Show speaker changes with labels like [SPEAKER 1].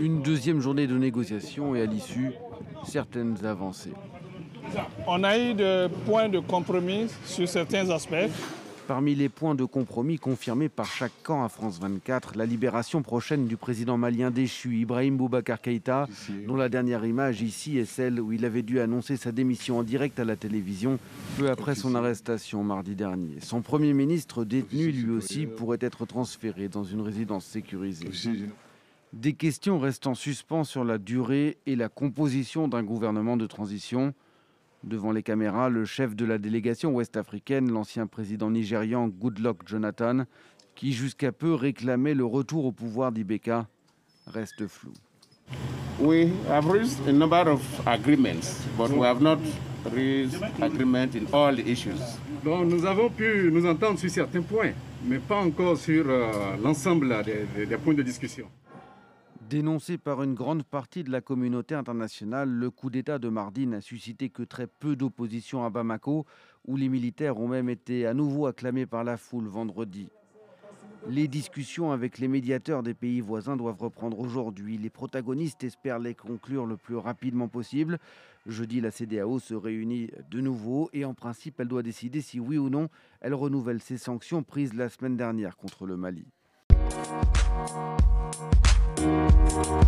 [SPEAKER 1] Une deuxième journée de négociation et à l'issue, certaines avancées.
[SPEAKER 2] On a eu des points de compromis sur certains aspects.
[SPEAKER 1] Parmi les points de compromis confirmés par chaque camp à France 24, la libération prochaine du président malien déchu Ibrahim Boubacar Keïta, dont la dernière image ici est celle où il avait dû annoncer sa démission en direct à la télévision peu après son arrestation mardi dernier. Son premier ministre détenu lui aussi pourrait être transféré dans une résidence sécurisée. Des questions restent en suspens sur la durée et la composition d'un gouvernement de transition. Devant les caméras, le chef de la délégation ouest-africaine, l'ancien président nigérian Goodluck Jonathan, qui jusqu'à peu réclamait le retour au pouvoir d'Ibeka, reste flou.
[SPEAKER 3] We have reached a number of agreements, but we have not reached agreement in all the issues.
[SPEAKER 4] Bon, nous avons pu nous entendre sur certains points, mais pas encore sur euh, l'ensemble des, des points de discussion.
[SPEAKER 1] Dénoncé par une grande partie de la communauté internationale, le coup d'État de mardi n'a suscité que très peu d'opposition à Bamako, où les militaires ont même été à nouveau acclamés par la foule vendredi. Les discussions avec les médiateurs des pays voisins doivent reprendre aujourd'hui. Les protagonistes espèrent les conclure le plus rapidement possible. Jeudi, la CDAO se réunit de nouveau et en principe, elle doit décider si oui ou non elle renouvelle ses sanctions prises la semaine dernière contre le Mali. Bye.